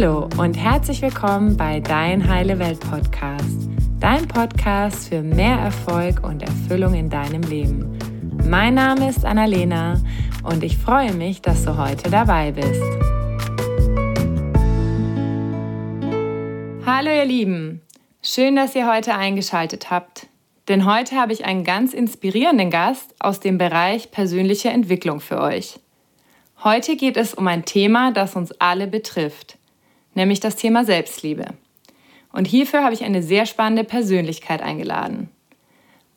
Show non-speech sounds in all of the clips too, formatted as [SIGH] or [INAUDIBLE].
Hallo und herzlich willkommen bei Dein Heile Welt Podcast, dein Podcast für mehr Erfolg und Erfüllung in deinem Leben. Mein Name ist Annalena und ich freue mich, dass du heute dabei bist. Hallo ihr Lieben, schön, dass ihr heute eingeschaltet habt, denn heute habe ich einen ganz inspirierenden Gast aus dem Bereich persönliche Entwicklung für euch. Heute geht es um ein Thema, das uns alle betrifft, nämlich das Thema Selbstliebe. Und hierfür habe ich eine sehr spannende Persönlichkeit eingeladen.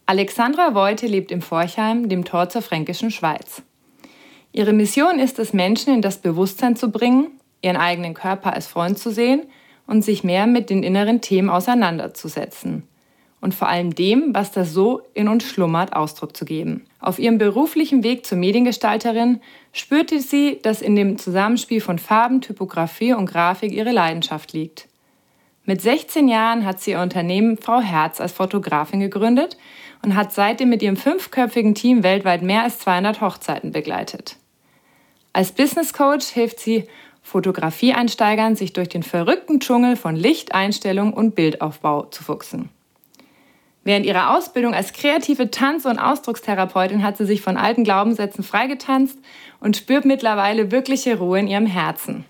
Alexandra Voite lebt im Forchheim, dem Tor zur fränkischen Schweiz. Ihre Mission ist es, Menschen in das Bewusstsein zu bringen, ihren eigenen Körper als Freund zu sehen und sich mehr mit den inneren Themen auseinanderzusetzen und vor allem dem, was da so in uns schlummert, Ausdruck zu geben. Auf ihrem beruflichen Weg zur Mediengestalterin spürte sie, dass in dem Zusammenspiel von Farben, Typografie und Grafik ihre Leidenschaft liegt. Mit 16 Jahren hat sie ihr Unternehmen Frau Herz als Fotografin gegründet und hat seitdem mit ihrem fünfköpfigen Team weltweit mehr als 200 Hochzeiten begleitet. Als Business Coach hilft sie Fotografieeinsteigern, sich durch den verrückten Dschungel von Licht, Einstellung und Bildaufbau zu fuchsen. Während ihrer Ausbildung als kreative Tanz- und Ausdruckstherapeutin hat sie sich von alten Glaubenssätzen freigetanzt und spürt mittlerweile wirkliche Ruhe in ihrem Herzen.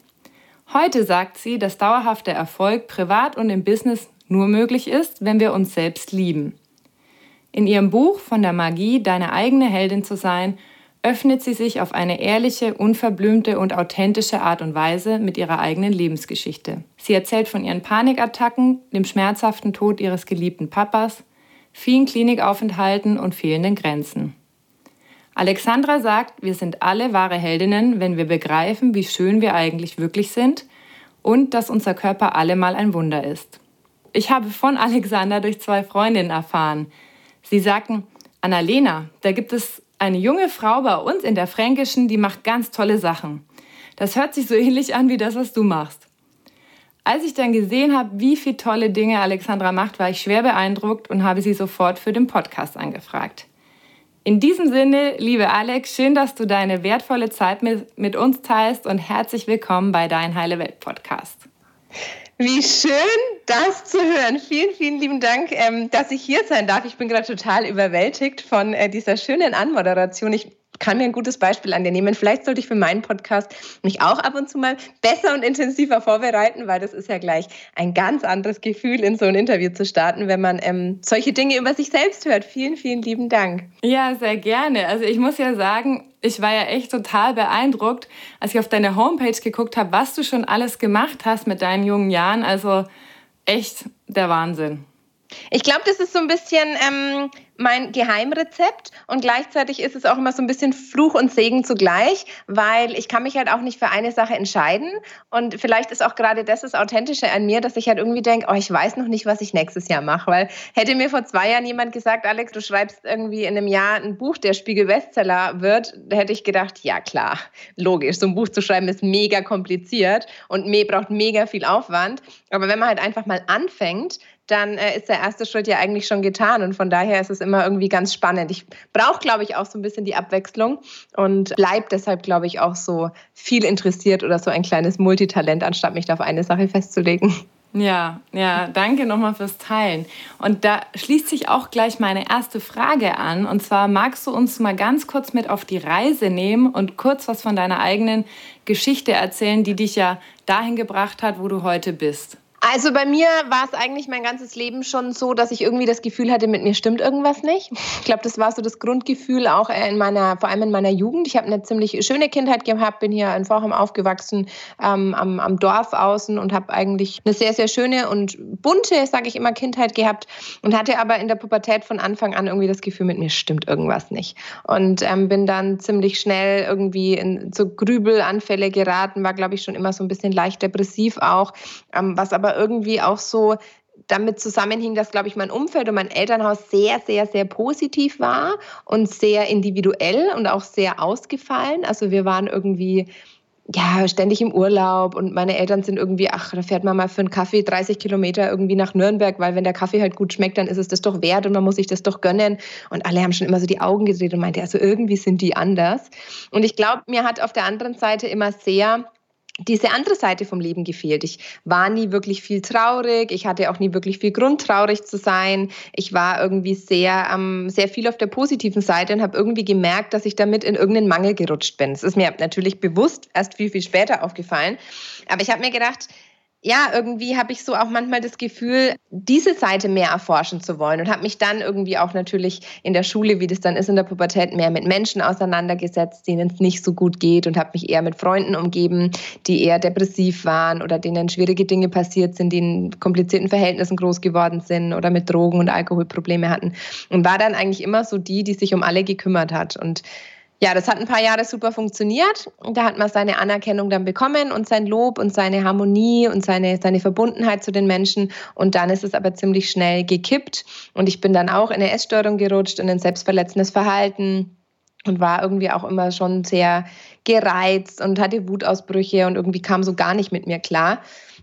Heute sagt sie, dass dauerhafter Erfolg privat und im Business nur möglich ist, wenn wir uns selbst lieben. In ihrem Buch Von der Magie, deine eigene Heldin zu sein, öffnet sie sich auf eine ehrliche, unverblümte und authentische Art und Weise mit ihrer eigenen Lebensgeschichte. Sie erzählt von ihren Panikattacken, dem schmerzhaften Tod ihres geliebten Papas, vielen Klinikaufenthalten und fehlenden Grenzen. Alexandra sagt, wir sind alle wahre Heldinnen, wenn wir begreifen, wie schön wir eigentlich wirklich sind und dass unser Körper allemal ein Wunder ist. Ich habe von Alexandra durch zwei Freundinnen erfahren. Sie sagten, Annalena, da gibt es eine junge Frau bei uns in der Fränkischen, die macht ganz tolle Sachen. Das hört sich so ähnlich an wie das, was du machst. Als ich dann gesehen habe, wie viele tolle Dinge Alexandra macht, war ich schwer beeindruckt und habe sie sofort für den Podcast angefragt. In diesem Sinne, liebe Alex, schön, dass du deine wertvolle Zeit mit, mit uns teilst und herzlich willkommen bei Dein Heile Welt Podcast. Wie schön, das zu hören. Vielen, vielen lieben Dank, ähm, dass ich hier sein darf. Ich bin gerade total überwältigt von äh, dieser schönen Anmoderation. Ich kann mir ein gutes Beispiel an dir nehmen. Vielleicht sollte ich für meinen Podcast mich auch ab und zu mal besser und intensiver vorbereiten, weil das ist ja gleich ein ganz anderes Gefühl, in so ein Interview zu starten, wenn man ähm, solche Dinge über sich selbst hört. Vielen, vielen lieben Dank. Ja, sehr gerne. Also ich muss ja sagen, ich war ja echt total beeindruckt, als ich auf deine Homepage geguckt habe, was du schon alles gemacht hast mit deinen jungen Jahren. Also echt der Wahnsinn. Ich glaube, das ist so ein bisschen ähm, mein Geheimrezept. Und gleichzeitig ist es auch immer so ein bisschen Fluch und Segen zugleich, weil ich kann mich halt auch nicht für eine Sache entscheiden. Und vielleicht ist auch gerade das das Authentische an mir, dass ich halt irgendwie denke, oh, ich weiß noch nicht, was ich nächstes Jahr mache, weil hätte mir vor zwei Jahren jemand gesagt, Alex, du schreibst irgendwie in einem Jahr ein Buch, der Spiegel-Bestseller wird, da hätte ich gedacht, ja klar, logisch, so ein Buch zu schreiben ist mega kompliziert und braucht mega viel Aufwand, aber wenn man halt einfach mal anfängt, dann äh, ist der erste Schritt ja eigentlich schon getan. Und von daher ist es immer irgendwie ganz spannend. Ich brauche, glaube ich, auch so ein bisschen die Abwechslung und bleibe deshalb, glaube ich, auch so viel interessiert oder so ein kleines Multitalent, anstatt mich da auf eine Sache festzulegen. Ja, ja, danke nochmal fürs Teilen. Und da schließt sich auch gleich meine erste Frage an. Und zwar magst du uns mal ganz kurz mit auf die Reise nehmen und kurz was von deiner eigenen Geschichte erzählen, die dich ja dahin gebracht hat, wo du heute bist. Also bei mir war es eigentlich mein ganzes Leben schon so, dass ich irgendwie das Gefühl hatte, mit mir stimmt irgendwas nicht. Ich glaube, das war so das Grundgefühl auch in meiner, vor allem in meiner Jugend. Ich habe eine ziemlich schöne Kindheit gehabt, bin hier in Vorham aufgewachsen, ähm, am, am Dorf außen und habe eigentlich eine sehr, sehr schöne und bunte, sage ich immer, Kindheit gehabt und hatte aber in der Pubertät von Anfang an irgendwie das Gefühl, mit mir stimmt irgendwas nicht. Und ähm, bin dann ziemlich schnell irgendwie in so Grübelanfälle geraten, war, glaube ich, schon immer so ein bisschen leicht depressiv auch, ähm, was aber irgendwie auch so damit zusammenhing, dass, glaube ich, mein Umfeld und mein Elternhaus sehr, sehr, sehr positiv war und sehr individuell und auch sehr ausgefallen. Also wir waren irgendwie ja, ständig im Urlaub und meine Eltern sind irgendwie, ach, da fährt man mal für einen Kaffee 30 Kilometer irgendwie nach Nürnberg, weil wenn der Kaffee halt gut schmeckt, dann ist es das doch wert und man muss sich das doch gönnen. Und alle haben schon immer so die Augen gedreht und meinte, also irgendwie sind die anders. Und ich glaube, mir hat auf der anderen Seite immer sehr diese andere Seite vom Leben gefehlt. Ich war nie wirklich viel traurig. Ich hatte auch nie wirklich viel Grund, traurig zu sein. Ich war irgendwie sehr, ähm, sehr viel auf der positiven Seite und habe irgendwie gemerkt, dass ich damit in irgendeinen Mangel gerutscht bin. Es ist mir natürlich bewusst erst viel, viel später aufgefallen. Aber ich habe mir gedacht, ja, irgendwie habe ich so auch manchmal das Gefühl, diese Seite mehr erforschen zu wollen und habe mich dann irgendwie auch natürlich in der Schule, wie das dann ist in der Pubertät, mehr mit Menschen auseinandergesetzt, denen es nicht so gut geht und habe mich eher mit Freunden umgeben, die eher depressiv waren oder denen schwierige Dinge passiert sind, die in komplizierten Verhältnissen groß geworden sind oder mit Drogen und Alkoholprobleme hatten. Und war dann eigentlich immer so die, die sich um alle gekümmert hat. Und ja, das hat ein paar Jahre super funktioniert. Da hat man seine Anerkennung dann bekommen und sein Lob und seine Harmonie und seine, seine Verbundenheit zu den Menschen. Und dann ist es aber ziemlich schnell gekippt. Und ich bin dann auch in eine Essstörung gerutscht, in ein selbstverletzendes Verhalten und war irgendwie auch immer schon sehr gereizt und hatte Wutausbrüche und irgendwie kam so gar nicht mit mir klar.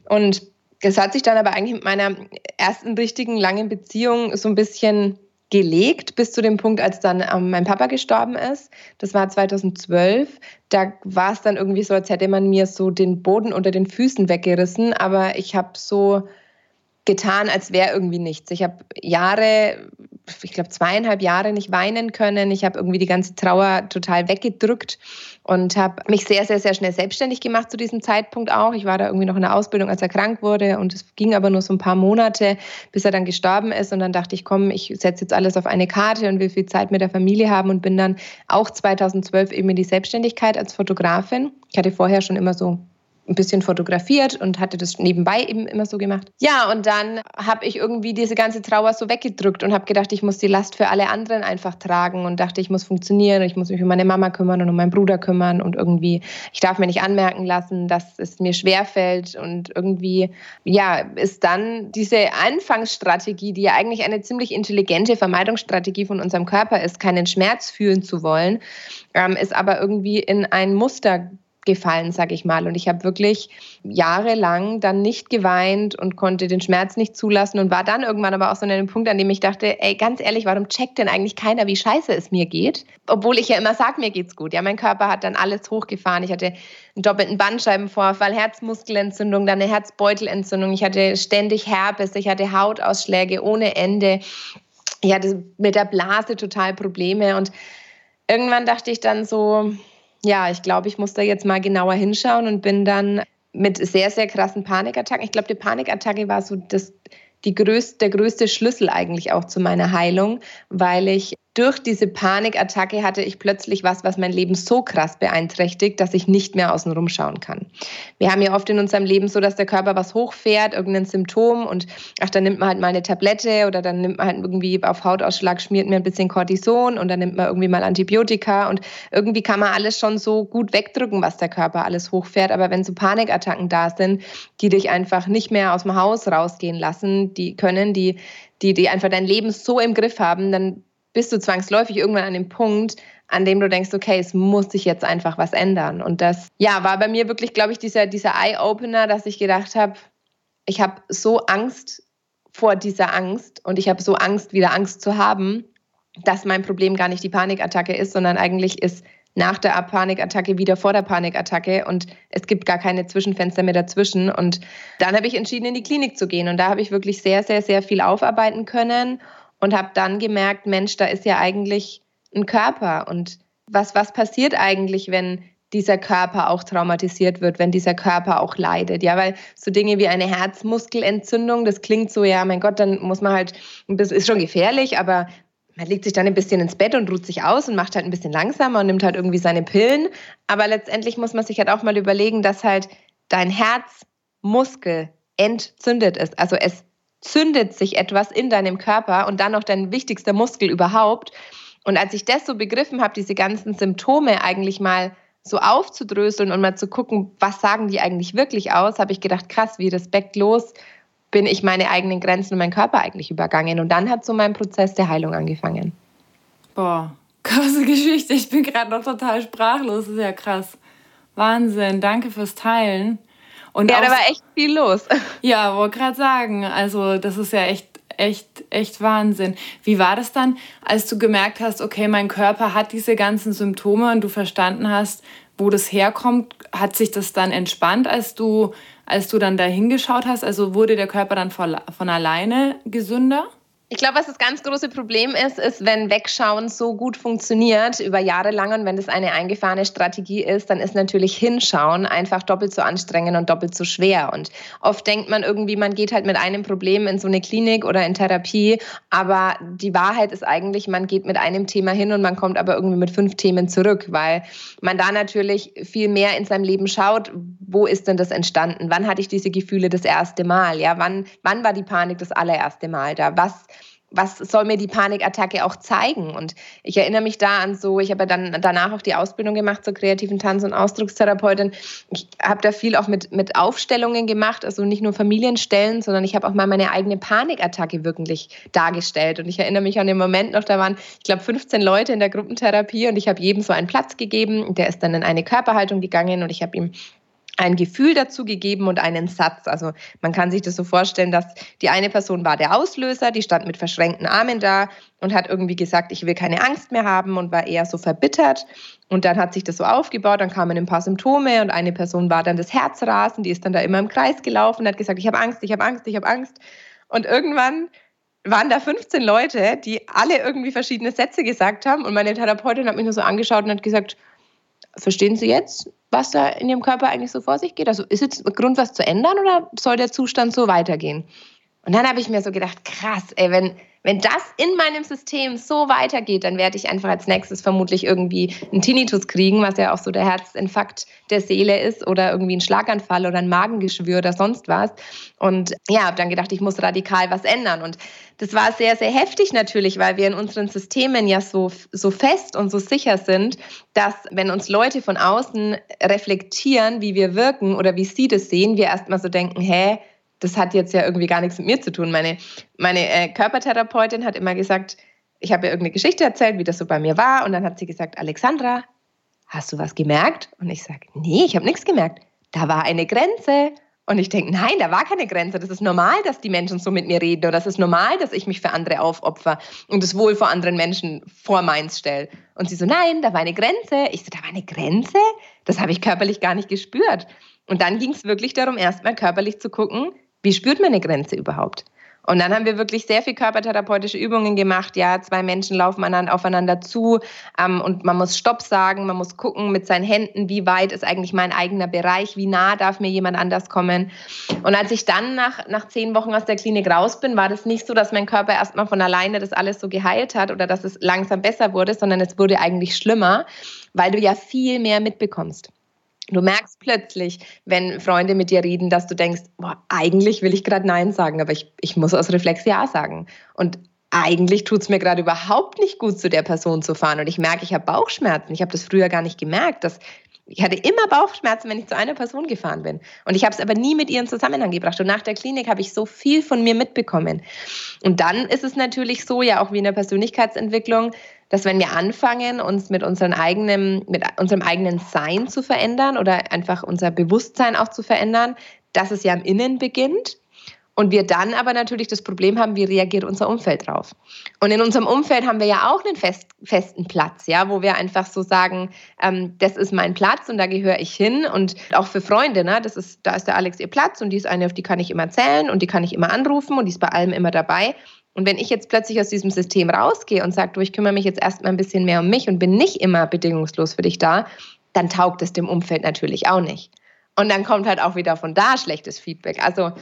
Und das hat sich dann aber eigentlich mit meiner ersten richtigen langen Beziehung so ein bisschen gelegt bis zu dem Punkt, als dann ähm, mein Papa gestorben ist. Das war 2012. Da war es dann irgendwie so, als hätte man mir so den Boden unter den Füßen weggerissen. Aber ich habe so getan, als wäre irgendwie nichts. Ich habe Jahre, ich glaube zweieinhalb Jahre nicht weinen können. Ich habe irgendwie die ganze Trauer total weggedrückt und habe mich sehr, sehr, sehr schnell selbstständig gemacht zu diesem Zeitpunkt auch. Ich war da irgendwie noch in der Ausbildung, als er krank wurde und es ging aber nur so ein paar Monate, bis er dann gestorben ist. Und dann dachte ich, komm, ich setze jetzt alles auf eine Karte und will viel Zeit mit der Familie haben und bin dann auch 2012 eben in die Selbstständigkeit als Fotografin. Ich hatte vorher schon immer so ein bisschen fotografiert und hatte das nebenbei eben immer so gemacht. Ja, und dann habe ich irgendwie diese ganze Trauer so weggedrückt und habe gedacht, ich muss die Last für alle anderen einfach tragen und dachte, ich muss funktionieren, ich muss mich um meine Mama kümmern und um meinen Bruder kümmern und irgendwie, ich darf mir nicht anmerken lassen, dass es mir schwerfällt und irgendwie, ja, ist dann diese Anfangsstrategie, die ja eigentlich eine ziemlich intelligente Vermeidungsstrategie von unserem Körper ist, keinen Schmerz fühlen zu wollen, ähm, ist aber irgendwie in ein Muster gefallen, sage ich mal. Und ich habe wirklich jahrelang dann nicht geweint und konnte den Schmerz nicht zulassen und war dann irgendwann aber auch so an einem Punkt, an dem ich dachte, ey, ganz ehrlich, warum checkt denn eigentlich keiner, wie scheiße es mir geht? Obwohl ich ja immer sage, mir geht's gut. Ja, mein Körper hat dann alles hochgefahren. Ich hatte einen doppelten Bandscheibenvorfall, Herzmuskelentzündung, dann eine Herzbeutelentzündung. Ich hatte ständig Herpes, ich hatte Hautausschläge ohne Ende. Ich hatte mit der Blase total Probleme und irgendwann dachte ich dann so, ja, ich glaube, ich muss da jetzt mal genauer hinschauen und bin dann mit sehr, sehr krassen Panikattacken. Ich glaube, die Panikattacke war so das, die größte, der größte Schlüssel eigentlich auch zu meiner Heilung, weil ich durch diese Panikattacke hatte ich plötzlich was, was mein Leben so krass beeinträchtigt, dass ich nicht mehr außen rumschauen kann. Wir haben ja oft in unserem Leben so, dass der Körper was hochfährt, irgendein Symptom und ach, dann nimmt man halt mal eine Tablette oder dann nimmt man halt irgendwie auf Hautausschlag, schmiert mir ein bisschen Cortison und dann nimmt man irgendwie mal Antibiotika und irgendwie kann man alles schon so gut wegdrücken, was der Körper alles hochfährt. Aber wenn so Panikattacken da sind, die dich einfach nicht mehr aus dem Haus rausgehen lassen, die können, die, die, die einfach dein Leben so im Griff haben, dann bist du zwangsläufig irgendwann an dem Punkt, an dem du denkst, okay, es muss sich jetzt einfach was ändern. Und das, ja, war bei mir wirklich, glaube ich, dieser, dieser Eye-Opener, dass ich gedacht habe, ich habe so Angst vor dieser Angst und ich habe so Angst, wieder Angst zu haben, dass mein Problem gar nicht die Panikattacke ist, sondern eigentlich ist nach der Panikattacke wieder vor der Panikattacke und es gibt gar keine Zwischenfenster mehr dazwischen. Und dann habe ich entschieden, in die Klinik zu gehen und da habe ich wirklich sehr, sehr, sehr viel aufarbeiten können und habe dann gemerkt, Mensch, da ist ja eigentlich ein Körper und was, was passiert eigentlich, wenn dieser Körper auch traumatisiert wird, wenn dieser Körper auch leidet. Ja, weil so Dinge wie eine Herzmuskelentzündung, das klingt so, ja, mein Gott, dann muss man halt, das ist schon gefährlich, aber man legt sich dann ein bisschen ins Bett und ruht sich aus und macht halt ein bisschen langsamer und nimmt halt irgendwie seine Pillen. Aber letztendlich muss man sich halt auch mal überlegen, dass halt dein Herzmuskel entzündet ist. Also es zündet sich etwas in deinem Körper und dann noch dein wichtigster Muskel überhaupt. Und als ich das so begriffen habe, diese ganzen Symptome eigentlich mal so aufzudröseln und mal zu gucken, was sagen die eigentlich wirklich aus, habe ich gedacht, krass, wie respektlos bin ich meine eigenen Grenzen und meinen Körper eigentlich übergangen. Und dann hat so mein Prozess der Heilung angefangen. Boah, krasse Geschichte. Ich bin gerade noch total sprachlos. Das ist ja krass. Wahnsinn. Danke fürs Teilen. Und ja, da war echt viel los. [LAUGHS] Ja, wollte gerade sagen, also das ist ja echt, echt, echt Wahnsinn. Wie war das dann, als du gemerkt hast, okay, mein Körper hat diese ganzen Symptome und du verstanden hast, wo das herkommt, hat sich das dann entspannt, als du, als du dann da hingeschaut hast? Also wurde der Körper dann von, von alleine gesünder? Ich glaube, was das ganz große Problem ist, ist, wenn Wegschauen so gut funktioniert über Jahre lang und wenn das eine eingefahrene Strategie ist, dann ist natürlich Hinschauen einfach doppelt so anstrengend und doppelt so schwer. Und oft denkt man irgendwie, man geht halt mit einem Problem in so eine Klinik oder in Therapie, aber die Wahrheit ist eigentlich, man geht mit einem Thema hin und man kommt aber irgendwie mit fünf Themen zurück, weil man da natürlich viel mehr in seinem Leben schaut, wo ist denn das entstanden? Wann hatte ich diese Gefühle das erste Mal? Ja, wann, wann war die Panik das allererste Mal da? Was was soll mir die Panikattacke auch zeigen? Und ich erinnere mich da an so, ich habe ja dann danach auch die Ausbildung gemacht zur kreativen Tanz- und Ausdruckstherapeutin. Ich habe da viel auch mit, mit Aufstellungen gemacht, also nicht nur Familienstellen, sondern ich habe auch mal meine eigene Panikattacke wirklich dargestellt. Und ich erinnere mich an den Moment noch, da waren, ich glaube, 15 Leute in der Gruppentherapie und ich habe jedem so einen Platz gegeben. Der ist dann in eine Körperhaltung gegangen und ich habe ihm ein Gefühl dazu gegeben und einen Satz. Also man kann sich das so vorstellen, dass die eine Person war der Auslöser, die stand mit verschränkten Armen da und hat irgendwie gesagt, ich will keine Angst mehr haben und war eher so verbittert. Und dann hat sich das so aufgebaut, dann kamen ein paar Symptome und eine Person war dann das Herzrasen, die ist dann da immer im Kreis gelaufen und hat gesagt, ich habe Angst, ich habe Angst, ich habe Angst. Und irgendwann waren da 15 Leute, die alle irgendwie verschiedene Sätze gesagt haben und meine Therapeutin hat mich nur so angeschaut und hat gesagt, verstehen Sie jetzt, was da in Ihrem Körper eigentlich so vor sich geht? Also ist jetzt Grund, was zu ändern oder soll der Zustand so weitergehen? Und dann habe ich mir so gedacht, krass, ey, wenn, wenn das in meinem System so weitergeht, dann werde ich einfach als nächstes vermutlich irgendwie einen Tinnitus kriegen, was ja auch so der Herzinfarkt der Seele ist oder irgendwie ein Schlaganfall oder ein Magengeschwür oder sonst was. Und ja, habe dann gedacht, ich muss radikal was ändern. Und das war sehr, sehr heftig natürlich, weil wir in unseren Systemen ja so, so fest und so sicher sind, dass wenn uns Leute von außen reflektieren, wie wir wirken oder wie sie das sehen, wir erstmal so denken, hä, das hat jetzt ja irgendwie gar nichts mit mir zu tun. Meine, meine äh, Körpertherapeutin hat immer gesagt, ich habe ihr irgendeine Geschichte erzählt, wie das so bei mir war. Und dann hat sie gesagt, Alexandra, hast du was gemerkt? Und ich sage, nee, ich habe nichts gemerkt. Da war eine Grenze. Und ich denke, nein, da war keine Grenze. Das ist normal, dass die Menschen so mit mir reden. Oder das ist normal, dass ich mich für andere aufopfer und das Wohl vor anderen Menschen vor meins stelle. Und sie so, nein, da war eine Grenze. Ich so, da war eine Grenze? Das habe ich körperlich gar nicht gespürt. Und dann ging es wirklich darum, erstmal körperlich zu gucken, wie spürt man eine Grenze überhaupt? Und dann haben wir wirklich sehr viel körpertherapeutische Übungen gemacht. Ja, zwei Menschen laufen aufeinander zu ähm, und man muss Stopp sagen, man muss gucken mit seinen Händen, wie weit ist eigentlich mein eigener Bereich, wie nah darf mir jemand anders kommen. Und als ich dann nach, nach zehn Wochen aus der Klinik raus bin, war das nicht so, dass mein Körper erstmal von alleine das alles so geheilt hat oder dass es langsam besser wurde, sondern es wurde eigentlich schlimmer, weil du ja viel mehr mitbekommst. Du merkst plötzlich, wenn Freunde mit dir reden, dass du denkst, boah, eigentlich will ich gerade Nein sagen, aber ich, ich muss aus Reflex Ja sagen. Und eigentlich tut es mir gerade überhaupt nicht gut, zu der Person zu fahren. Und ich merke, ich habe Bauchschmerzen. Ich habe das früher gar nicht gemerkt. Dass ich hatte immer Bauchschmerzen, wenn ich zu einer Person gefahren bin. Und ich habe es aber nie mit ihr in Zusammenhang gebracht. Und nach der Klinik habe ich so viel von mir mitbekommen. Und dann ist es natürlich so, ja auch wie in der Persönlichkeitsentwicklung, dass wenn wir anfangen, uns mit, unseren eigenen, mit unserem eigenen Sein zu verändern oder einfach unser Bewusstsein auch zu verändern, dass es ja im Innen beginnt. Und wir dann aber natürlich das Problem haben, wie reagiert unser Umfeld drauf. Und in unserem Umfeld haben wir ja auch einen fest, festen Platz, ja, wo wir einfach so sagen, ähm, das ist mein Platz und da gehöre ich hin. Und auch für Freunde, ne, das ist, da ist der Alex ihr Platz und die ist eine, auf die kann ich immer zählen und die kann ich immer anrufen und die ist bei allem immer dabei. Und wenn ich jetzt plötzlich aus diesem System rausgehe und sage, du, ich kümmere mich jetzt erstmal ein bisschen mehr um mich und bin nicht immer bedingungslos für dich da, dann taugt es dem Umfeld natürlich auch nicht. Und dann kommt halt auch wieder von da schlechtes Feedback. Also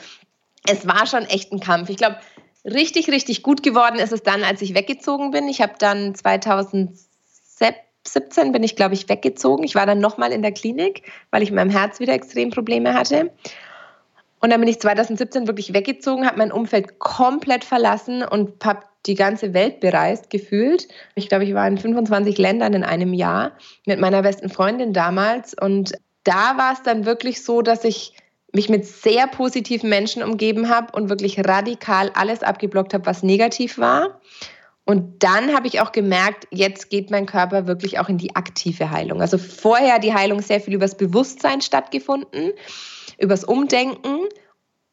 es war schon echt ein Kampf. Ich glaube, richtig, richtig gut geworden ist es dann, als ich weggezogen bin. Ich habe dann 2017 bin ich, glaube ich, weggezogen. Ich war dann nochmal in der Klinik, weil ich mit meinem Herz wieder extrem Probleme hatte. Und dann bin ich 2017 wirklich weggezogen, habe mein Umfeld komplett verlassen und habe die ganze Welt bereist, gefühlt. Ich glaube, ich war in 25 Ländern in einem Jahr mit meiner besten Freundin damals. Und da war es dann wirklich so, dass ich mich mit sehr positiven Menschen umgeben habe und wirklich radikal alles abgeblockt habe, was negativ war. Und dann habe ich auch gemerkt, jetzt geht mein Körper wirklich auch in die aktive Heilung. Also vorher die Heilung sehr viel übers Bewusstsein stattgefunden übers Umdenken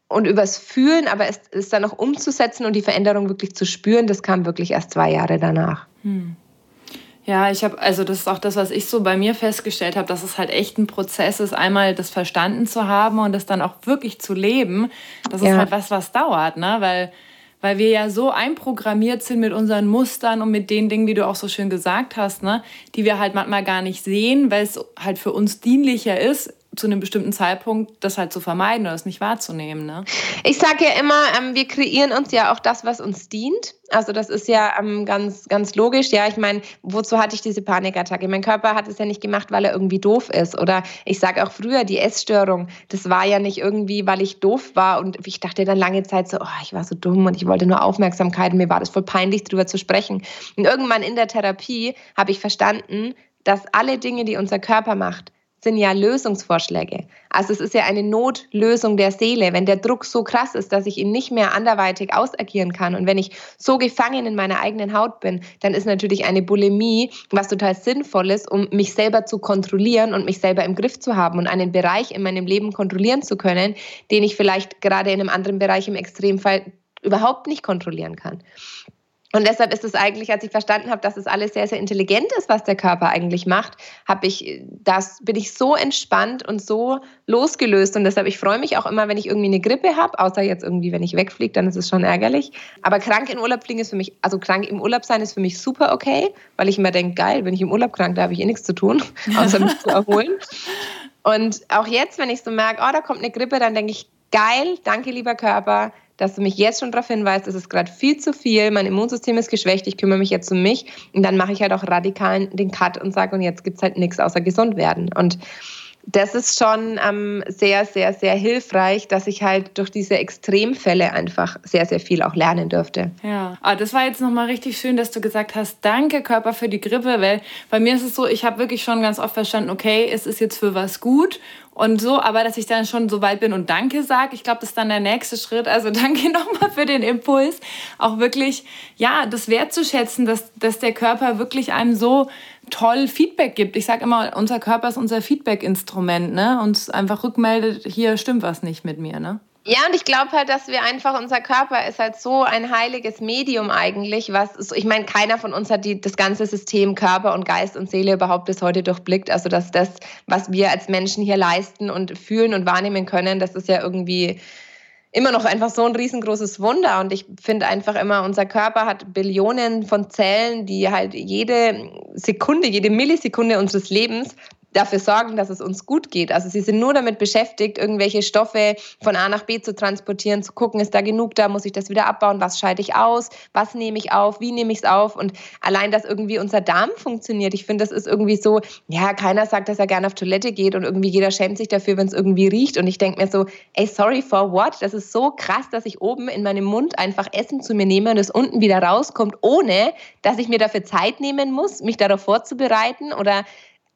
und übers Fühlen, aber es ist dann auch umzusetzen und die Veränderung wirklich zu spüren, das kam wirklich erst zwei Jahre danach. Hm. Ja, ich habe, also das ist auch das, was ich so bei mir festgestellt habe, dass es halt echt ein Prozess ist, einmal das verstanden zu haben und das dann auch wirklich zu leben. Das ja. ist halt was, was dauert, ne? Weil, weil wir ja so einprogrammiert sind mit unseren Mustern und mit den Dingen, wie du auch so schön gesagt hast, ne? Die wir halt manchmal gar nicht sehen, weil es halt für uns dienlicher ist, zu einem bestimmten Zeitpunkt das halt zu vermeiden oder es nicht wahrzunehmen. Ne? Ich sage ja immer, ähm, wir kreieren uns ja auch das, was uns dient. Also das ist ja ähm, ganz, ganz logisch. Ja, ich meine, wozu hatte ich diese Panikattacke? Mein Körper hat es ja nicht gemacht, weil er irgendwie doof ist. Oder ich sage auch früher, die Essstörung, das war ja nicht irgendwie, weil ich doof war und ich dachte dann lange Zeit so, oh, ich war so dumm und ich wollte nur Aufmerksamkeit und mir war das voll peinlich, darüber zu sprechen. Und irgendwann in der Therapie habe ich verstanden, dass alle Dinge, die unser Körper macht, sind ja Lösungsvorschläge. Also es ist ja eine Notlösung der Seele, wenn der Druck so krass ist, dass ich ihn nicht mehr anderweitig ausagieren kann und wenn ich so gefangen in meiner eigenen Haut bin, dann ist natürlich eine Bulimie was total sinnvolles, um mich selber zu kontrollieren und mich selber im Griff zu haben und einen Bereich in meinem Leben kontrollieren zu können, den ich vielleicht gerade in einem anderen Bereich im Extremfall überhaupt nicht kontrollieren kann. Und deshalb ist es eigentlich, als ich verstanden habe, dass es alles sehr, sehr intelligent ist, was der Körper eigentlich macht, habe ich das, bin ich so entspannt und so losgelöst. Und deshalb, ich freue mich auch immer, wenn ich irgendwie eine Grippe habe, außer jetzt irgendwie, wenn ich wegfliege, dann ist es schon ärgerlich. Aber krank in Urlaub fliegen ist für mich, also krank im Urlaub sein ist für mich super okay, weil ich immer denke, geil, wenn ich im Urlaub krank, da habe ich eh nichts zu tun, [LAUGHS] außer mich zu erholen. Und auch jetzt, wenn ich so merke, oh, da kommt eine Grippe, dann denke ich, geil, danke lieber Körper, dass du mich jetzt schon darauf hinweist, es ist gerade viel zu viel, mein Immunsystem ist geschwächt, ich kümmere mich jetzt um mich und dann mache ich halt auch radikal den Cut und sage, und jetzt gibt es halt nichts außer gesund werden. Und das ist schon ähm, sehr, sehr, sehr hilfreich, dass ich halt durch diese Extremfälle einfach sehr, sehr viel auch lernen durfte. Ja, ah, das war jetzt nochmal richtig schön, dass du gesagt hast, danke Körper für die Grippe, weil bei mir ist es so, ich habe wirklich schon ganz oft verstanden, okay, es ist jetzt für was gut und so, aber dass ich dann schon so weit bin und Danke sage, ich glaube, das ist dann der nächste Schritt. Also [LAUGHS] danke nochmal für den Impuls, auch wirklich, ja, das wertzuschätzen, dass, dass der Körper wirklich einem so toll Feedback gibt. Ich sage immer, unser Körper ist unser Feedback-Instrument, ne? Uns einfach rückmeldet, hier stimmt was nicht mit mir, ne? Ja, und ich glaube halt, dass wir einfach, unser Körper ist halt so ein heiliges Medium eigentlich, was, ich meine, keiner von uns hat die, das ganze System Körper und Geist und Seele überhaupt bis heute durchblickt. Also, dass das, was wir als Menschen hier leisten und fühlen und wahrnehmen können, das ist ja irgendwie immer noch einfach so ein riesengroßes Wunder. Und ich finde einfach immer, unser Körper hat Billionen von Zellen, die halt jede Sekunde, jede Millisekunde unseres Lebens dafür sorgen, dass es uns gut geht. Also sie sind nur damit beschäftigt, irgendwelche Stoffe von A nach B zu transportieren, zu gucken, ist da genug da, muss ich das wieder abbauen, was scheide ich aus, was nehme ich auf, wie nehme ich es auf und allein, dass irgendwie unser Darm funktioniert. Ich finde, das ist irgendwie so, ja, keiner sagt, dass er gerne auf Toilette geht und irgendwie jeder schämt sich dafür, wenn es irgendwie riecht und ich denke mir so, ey, sorry for what? Das ist so krass, dass ich oben in meinem Mund einfach Essen zu mir nehme und es unten wieder rauskommt, ohne dass ich mir dafür Zeit nehmen muss, mich darauf vorzubereiten oder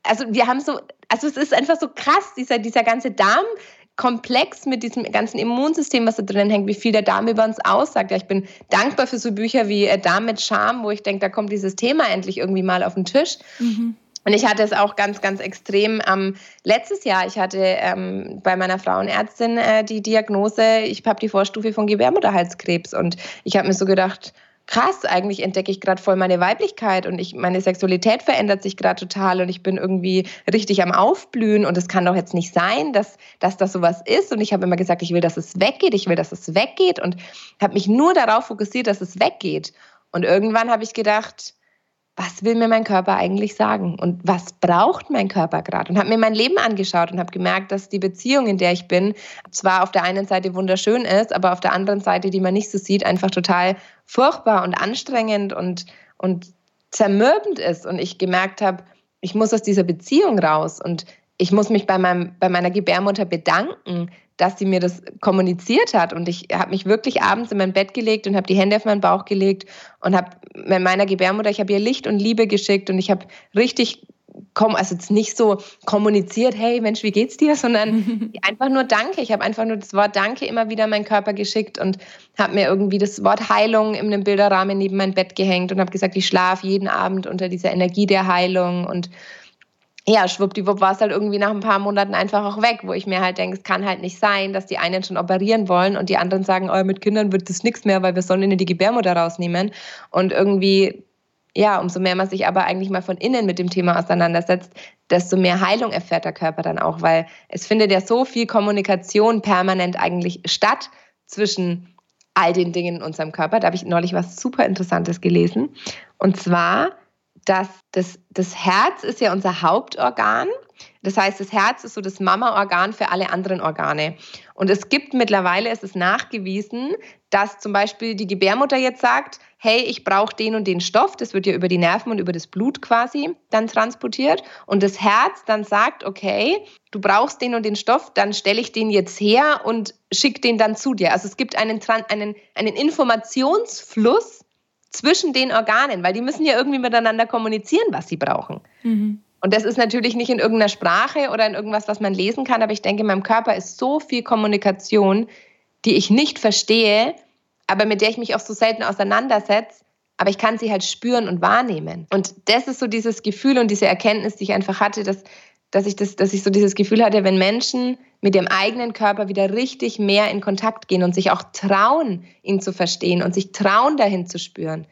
also wir haben so, also es ist einfach so krass, dieser, dieser ganze Darmkomplex mit diesem ganzen Immunsystem, was da drin hängt, wie viel der Darm über uns aussagt. Ja, ich bin dankbar für so Bücher wie äh, Darm mit Charme, wo ich denke, da kommt dieses Thema endlich irgendwie mal auf den Tisch. Mhm. Und ich hatte es auch ganz, ganz extrem ähm, letztes Jahr. Ich hatte ähm, bei meiner Frauenärztin äh, die Diagnose, ich habe die Vorstufe von Gebärmutterhalskrebs. Und ich habe mir so gedacht, krass, eigentlich entdecke ich gerade voll meine Weiblichkeit und ich, meine Sexualität verändert sich gerade total und ich bin irgendwie richtig am Aufblühen und es kann doch jetzt nicht sein, dass, dass das sowas ist. Und ich habe immer gesagt, ich will, dass es weggeht, ich will, dass es weggeht und habe mich nur darauf fokussiert, dass es weggeht. Und irgendwann habe ich gedacht, was will mir mein Körper eigentlich sagen und was braucht mein Körper gerade? Und habe mir mein Leben angeschaut und habe gemerkt, dass die Beziehung, in der ich bin, zwar auf der einen Seite wunderschön ist, aber auf der anderen Seite, die man nicht so sieht, einfach total furchtbar und anstrengend und, und zermürbend ist. Und ich gemerkt habe, ich muss aus dieser Beziehung raus und ich muss mich bei, meinem, bei meiner Gebärmutter bedanken, dass sie mir das kommuniziert hat. Und ich habe mich wirklich abends in mein Bett gelegt und habe die Hände auf meinen Bauch gelegt und habe meiner Gebärmutter, ich habe ihr Licht und Liebe geschickt und ich habe richtig also jetzt nicht so kommuniziert, hey Mensch, wie geht's dir, sondern [LAUGHS] einfach nur Danke. Ich habe einfach nur das Wort Danke immer wieder in meinen Körper geschickt und habe mir irgendwie das Wort Heilung in einem Bilderrahmen neben mein Bett gehängt und habe gesagt, ich schlafe jeden Abend unter dieser Energie der Heilung und ja, schwuppdiwupp war es halt irgendwie nach ein paar Monaten einfach auch weg, wo ich mir halt denke, es kann halt nicht sein, dass die einen schon operieren wollen und die anderen sagen, oh, mit Kindern wird das nichts mehr, weil wir sollen ihnen die Gebärmutter rausnehmen. Und irgendwie ja, umso mehr man sich aber eigentlich mal von innen mit dem Thema auseinandersetzt, desto mehr Heilung erfährt der Körper dann auch, weil es findet ja so viel Kommunikation permanent eigentlich statt zwischen all den Dingen in unserem Körper. Da habe ich neulich was super Interessantes gelesen. Und zwar, dass das, das Herz ist ja unser Hauptorgan das heißt, das Herz ist so das Mama-Organ für alle anderen Organe. Und es gibt mittlerweile, es ist nachgewiesen, dass zum Beispiel die Gebärmutter jetzt sagt, hey, ich brauche den und den Stoff. Das wird ja über die Nerven und über das Blut quasi dann transportiert. Und das Herz dann sagt, okay, du brauchst den und den Stoff, dann stelle ich den jetzt her und schicke den dann zu dir. Also es gibt einen, einen, einen Informationsfluss zwischen den Organen, weil die müssen ja irgendwie miteinander kommunizieren, was sie brauchen. Mhm. Und das ist natürlich nicht in irgendeiner Sprache oder in irgendwas, was man lesen kann, aber ich denke, in meinem Körper ist so viel Kommunikation, die ich nicht verstehe, aber mit der ich mich auch so selten auseinandersetze, aber ich kann sie halt spüren und wahrnehmen. Und das ist so dieses Gefühl und diese Erkenntnis, die ich einfach hatte, dass, dass, ich, das, dass ich so dieses Gefühl hatte, wenn Menschen mit dem eigenen Körper wieder richtig mehr in Kontakt gehen und sich auch trauen, ihn zu verstehen und sich trauen, dahin zu spüren,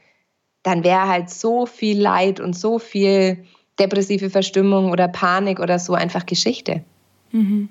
dann wäre halt so viel Leid und so viel depressive Verstimmung oder Panik oder so einfach Geschichte. Mhm.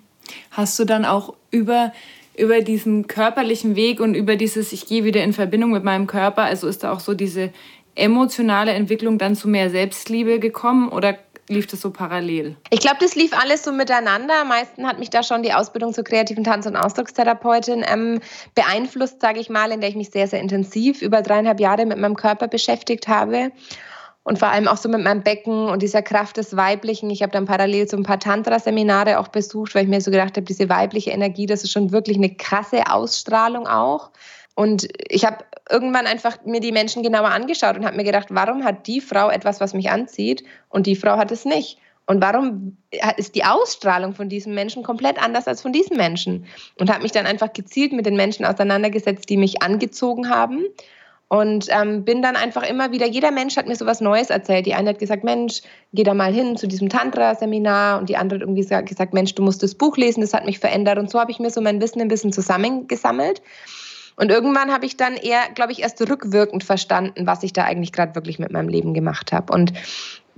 Hast du dann auch über, über diesen körperlichen Weg und über dieses, ich gehe wieder in Verbindung mit meinem Körper, also ist da auch so diese emotionale Entwicklung dann zu mehr Selbstliebe gekommen oder lief das so parallel? Ich glaube, das lief alles so miteinander. Am meisten hat mich da schon die Ausbildung zur kreativen Tanz- und Ausdruckstherapeutin ähm, beeinflusst, sage ich mal, in der ich mich sehr, sehr intensiv über dreieinhalb Jahre mit meinem Körper beschäftigt habe und vor allem auch so mit meinem Becken und dieser Kraft des Weiblichen. Ich habe dann parallel so ein paar Tantra-Seminare auch besucht, weil ich mir so gedacht habe, diese weibliche Energie, das ist schon wirklich eine krasse Ausstrahlung auch. Und ich habe irgendwann einfach mir die Menschen genauer angeschaut und habe mir gedacht, warum hat die Frau etwas, was mich anzieht und die Frau hat es nicht? Und warum ist die Ausstrahlung von diesem Menschen komplett anders als von diesem Menschen? Und habe mich dann einfach gezielt mit den Menschen auseinandergesetzt, die mich angezogen haben und ähm, bin dann einfach immer wieder, jeder Mensch hat mir so was Neues erzählt. Die eine hat gesagt, Mensch, geh da mal hin zu diesem Tantra-Seminar. Und die andere hat irgendwie gesagt, Mensch, du musst das Buch lesen, das hat mich verändert. Und so habe ich mir so mein Wissen ein bisschen zusammengesammelt. Und irgendwann habe ich dann eher, glaube ich, erst rückwirkend verstanden, was ich da eigentlich gerade wirklich mit meinem Leben gemacht habe. Und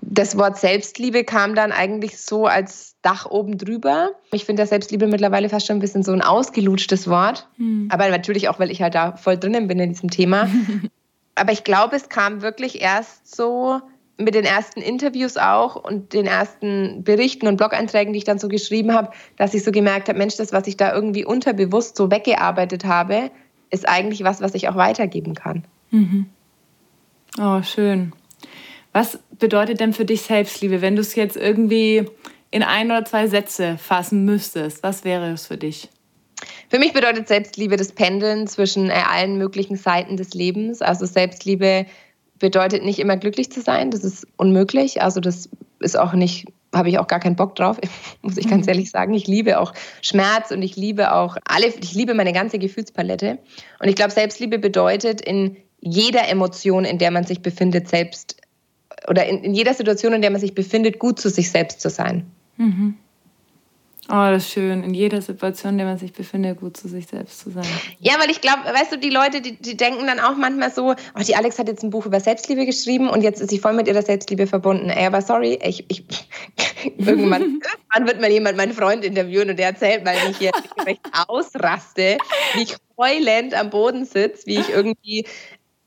das Wort Selbstliebe kam dann eigentlich so als Dach oben drüber. Ich finde ja Selbstliebe mittlerweile fast schon ein bisschen so ein ausgelutschtes Wort. Hm. Aber natürlich auch, weil ich halt da voll drinnen bin in diesem Thema. [LAUGHS] Aber ich glaube, es kam wirklich erst so mit den ersten Interviews auch und den ersten Berichten und Blog-Einträgen, die ich dann so geschrieben habe, dass ich so gemerkt habe, Mensch, das, was ich da irgendwie unterbewusst so weggearbeitet habe, ist eigentlich was, was ich auch weitergeben kann. Mhm. Oh, schön. Was bedeutet denn für dich Selbstliebe, wenn du es jetzt irgendwie in ein oder zwei Sätze fassen müsstest? Was wäre es für dich? Für mich bedeutet Selbstliebe das Pendeln zwischen äh, allen möglichen Seiten des Lebens. Also Selbstliebe bedeutet nicht immer glücklich zu sein, das ist unmöglich. Also das ist auch nicht, habe ich auch gar keinen Bock drauf, [LAUGHS] muss ich ganz mhm. ehrlich sagen. Ich liebe auch Schmerz und ich liebe auch alle, ich liebe meine ganze Gefühlspalette. Und ich glaube, Selbstliebe bedeutet in jeder Emotion, in der man sich befindet, selbst oder in, in jeder Situation, in der man sich befindet, gut zu sich selbst zu sein. Mhm. Oh, das ist schön. In jeder Situation, in der man sich befindet, gut zu sich selbst zu sein. Ja, weil ich glaube, weißt du, die Leute, die, die denken dann auch manchmal so, oh, die Alex hat jetzt ein Buch über Selbstliebe geschrieben und jetzt ist sie voll mit ihrer Selbstliebe verbunden. Ey, aber sorry, ich, ich [LAUGHS] irgendwann, [LAUGHS] irgendwann wird mal jemand meinen Freund interviewen und der erzählt mal, wie ich hier [LAUGHS] recht ausraste, wie ich heulend am Boden sitze, wie ich irgendwie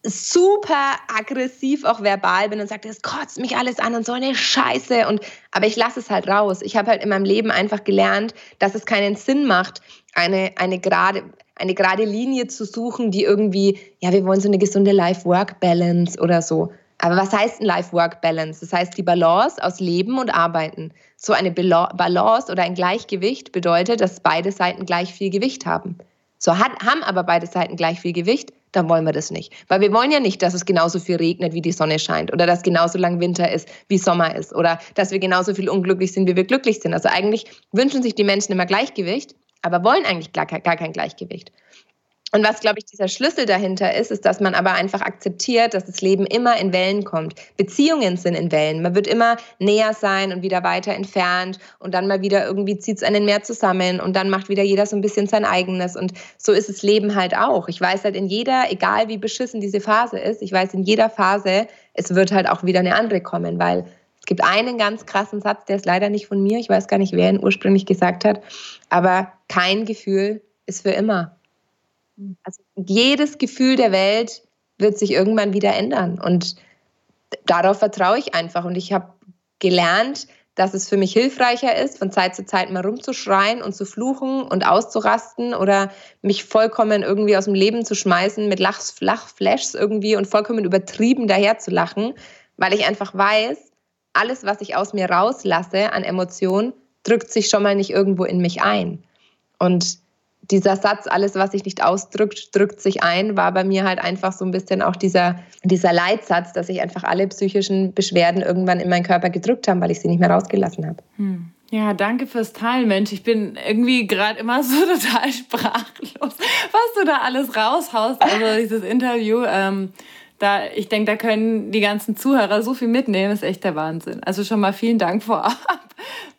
super aggressiv auch verbal bin und sage, das kotzt mich alles an und so eine Scheiße. Und, aber ich lasse es halt raus. Ich habe halt in meinem Leben einfach gelernt, dass es keinen Sinn macht, eine, eine gerade eine gerade Linie zu suchen, die irgendwie, ja, wir wollen so eine gesunde Life-Work-Balance oder so. Aber was heißt ein Life-Work-Balance? Das heißt die Balance aus Leben und Arbeiten. So eine Balance oder ein Gleichgewicht bedeutet, dass beide Seiten gleich viel Gewicht haben. So haben aber beide Seiten gleich viel Gewicht, dann wollen wir das nicht. Weil wir wollen ja nicht, dass es genauso viel regnet, wie die Sonne scheint oder dass genauso lang Winter ist, wie Sommer ist oder dass wir genauso viel unglücklich sind, wie wir glücklich sind. Also eigentlich wünschen sich die Menschen immer Gleichgewicht, aber wollen eigentlich gar, kein Gleichgewicht. Und was, glaube ich, dieser Schlüssel dahinter ist, ist, dass man aber einfach akzeptiert, dass das Leben immer in Wellen kommt. Beziehungen sind in Wellen. Man wird immer näher sein und wieder weiter entfernt und dann mal wieder irgendwie zieht es einen mehr zusammen und dann macht wieder jeder so ein bisschen sein eigenes. Und so ist das Leben halt auch. Ich weiß halt in jeder, egal wie beschissen diese Phase ist, ich weiß in jeder Phase, es wird halt auch wieder eine andere kommen, weil es gibt einen ganz krassen Satz, der ist leider nicht von mir. Ich weiß gar nicht, wer ihn ursprünglich gesagt hat. Aber kein Gefühl ist für immer. Also jedes Gefühl der Welt wird sich irgendwann wieder ändern. Und darauf vertraue ich einfach. Und ich habe gelernt, dass es für mich hilfreicher ist, von Zeit zu Zeit mal rumzuschreien und zu fluchen und auszurasten oder mich vollkommen irgendwie aus dem Leben zu schmeißen mit Lach Lachflashs irgendwie und vollkommen übertrieben daher zu lachen, weil ich einfach weiß, alles, was ich aus mir rauslasse an Emotionen, drückt sich schon mal nicht irgendwo in mich ein. Und dieser Satz, alles, was sich nicht ausdrückt, drückt sich ein, war bei mir halt einfach so ein bisschen auch dieser, dieser Leitsatz, dass ich einfach alle psychischen Beschwerden irgendwann in meinen Körper gedrückt habe, weil ich sie nicht mehr rausgelassen habe. Hm. Ja, danke fürs Teilen, Mensch. Ich bin irgendwie gerade immer so [LAUGHS] total sprachlos, was du da alles raushaust. Also dieses Interview. Ähm, da, ich denke, da können die ganzen Zuhörer so viel mitnehmen, ist echt der Wahnsinn. Also schon mal vielen Dank vorab.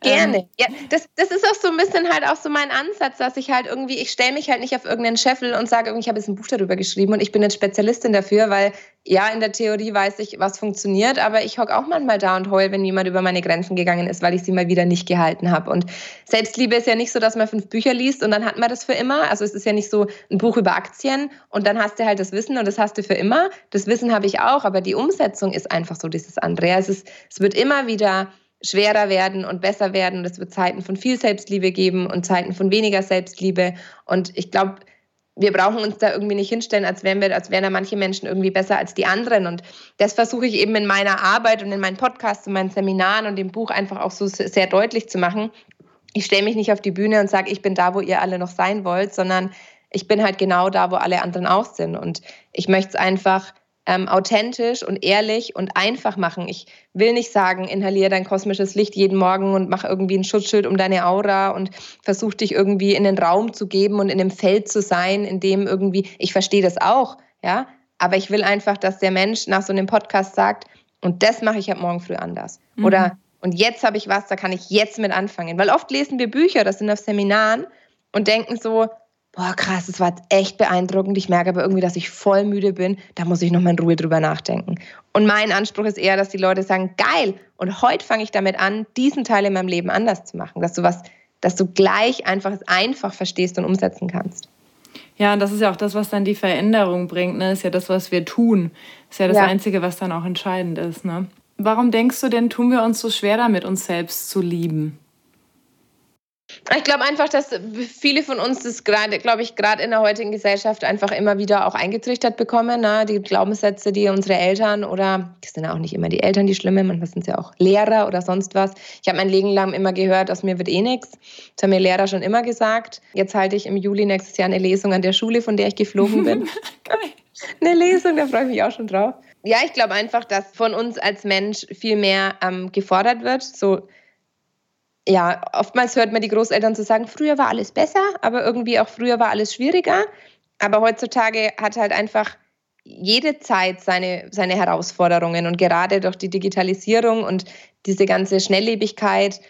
Gerne. Ähm, ja, das, das ist auch so ein bisschen halt auch so mein Ansatz, dass ich halt irgendwie, ich stelle mich halt nicht auf irgendeinen Scheffel und sage, ich habe jetzt ein Buch darüber geschrieben und ich bin jetzt Spezialistin dafür, weil ja, in der Theorie weiß ich, was funktioniert, aber ich hocke auch manchmal da und heul, wenn jemand über meine Grenzen gegangen ist, weil ich sie mal wieder nicht gehalten habe. Und Selbstliebe ist ja nicht so, dass man fünf Bücher liest und dann hat man das für immer. Also es ist ja nicht so ein Buch über Aktien und dann hast du halt das Wissen und das hast du für immer. Das Wissen habe ich auch, aber die Umsetzung ist einfach so dieses andere. Es, ist, es wird immer wieder schwerer werden und besser werden. Und es wird Zeiten von viel Selbstliebe geben und Zeiten von weniger Selbstliebe. Und ich glaube, wir brauchen uns da irgendwie nicht hinstellen, als wären wir, als wären da manche Menschen irgendwie besser als die anderen. Und das versuche ich eben in meiner Arbeit und in meinen Podcasts und meinen Seminaren und dem Buch einfach auch so sehr deutlich zu machen. Ich stelle mich nicht auf die Bühne und sage, ich bin da, wo ihr alle noch sein wollt, sondern ich bin halt genau da, wo alle anderen auch sind. Und ich möchte es einfach ähm, authentisch und ehrlich und einfach machen. Ich will nicht sagen, inhaliere dein kosmisches Licht jeden Morgen und mach irgendwie ein Schutzschild um deine Aura und versuch dich irgendwie in den Raum zu geben und in dem Feld zu sein, in dem irgendwie, ich verstehe das auch, ja, aber ich will einfach, dass der Mensch nach so einem Podcast sagt, und das mache ich ab morgen früh anders. Mhm. Oder und jetzt habe ich was, da kann ich jetzt mit anfangen. Weil oft lesen wir Bücher, das sind auf Seminaren und denken so, boah, krass, das war echt beeindruckend. Ich merke aber irgendwie, dass ich voll müde bin. Da muss ich nochmal in Ruhe drüber nachdenken. Und mein Anspruch ist eher, dass die Leute sagen, geil, und heute fange ich damit an, diesen Teil in meinem Leben anders zu machen. Dass du was, dass du gleich einfach einfach verstehst und umsetzen kannst. Ja, und das ist ja auch das, was dann die Veränderung bringt. Ne? Ist ja das, was wir tun. Ist ja das ja. Einzige, was dann auch entscheidend ist. Ne? Warum denkst du denn, tun wir uns so schwer damit, uns selbst zu lieben? Ich glaube einfach, dass viele von uns das gerade, glaube ich, gerade in der heutigen Gesellschaft einfach immer wieder auch eingetrichtert bekommen. Ne? Die Glaubenssätze, die unsere Eltern oder, das sind ja auch nicht immer die Eltern die Schlimme, manchmal sind es ja auch Lehrer oder sonst was. Ich habe mein Leben lang immer gehört, aus mir wird eh nichts. Das haben mir Lehrer schon immer gesagt. Jetzt halte ich im Juli nächstes Jahr eine Lesung an der Schule, von der ich geflogen bin. [LAUGHS] eine Lesung, da freue ich mich auch schon drauf. Ja, ich glaube einfach, dass von uns als Mensch viel mehr ähm, gefordert wird. So ja, oftmals hört man die Großeltern zu sagen, früher war alles besser, aber irgendwie auch früher war alles schwieriger. Aber heutzutage hat halt einfach jede Zeit seine, seine Herausforderungen und gerade durch die Digitalisierung und diese ganze Schnelllebigkeit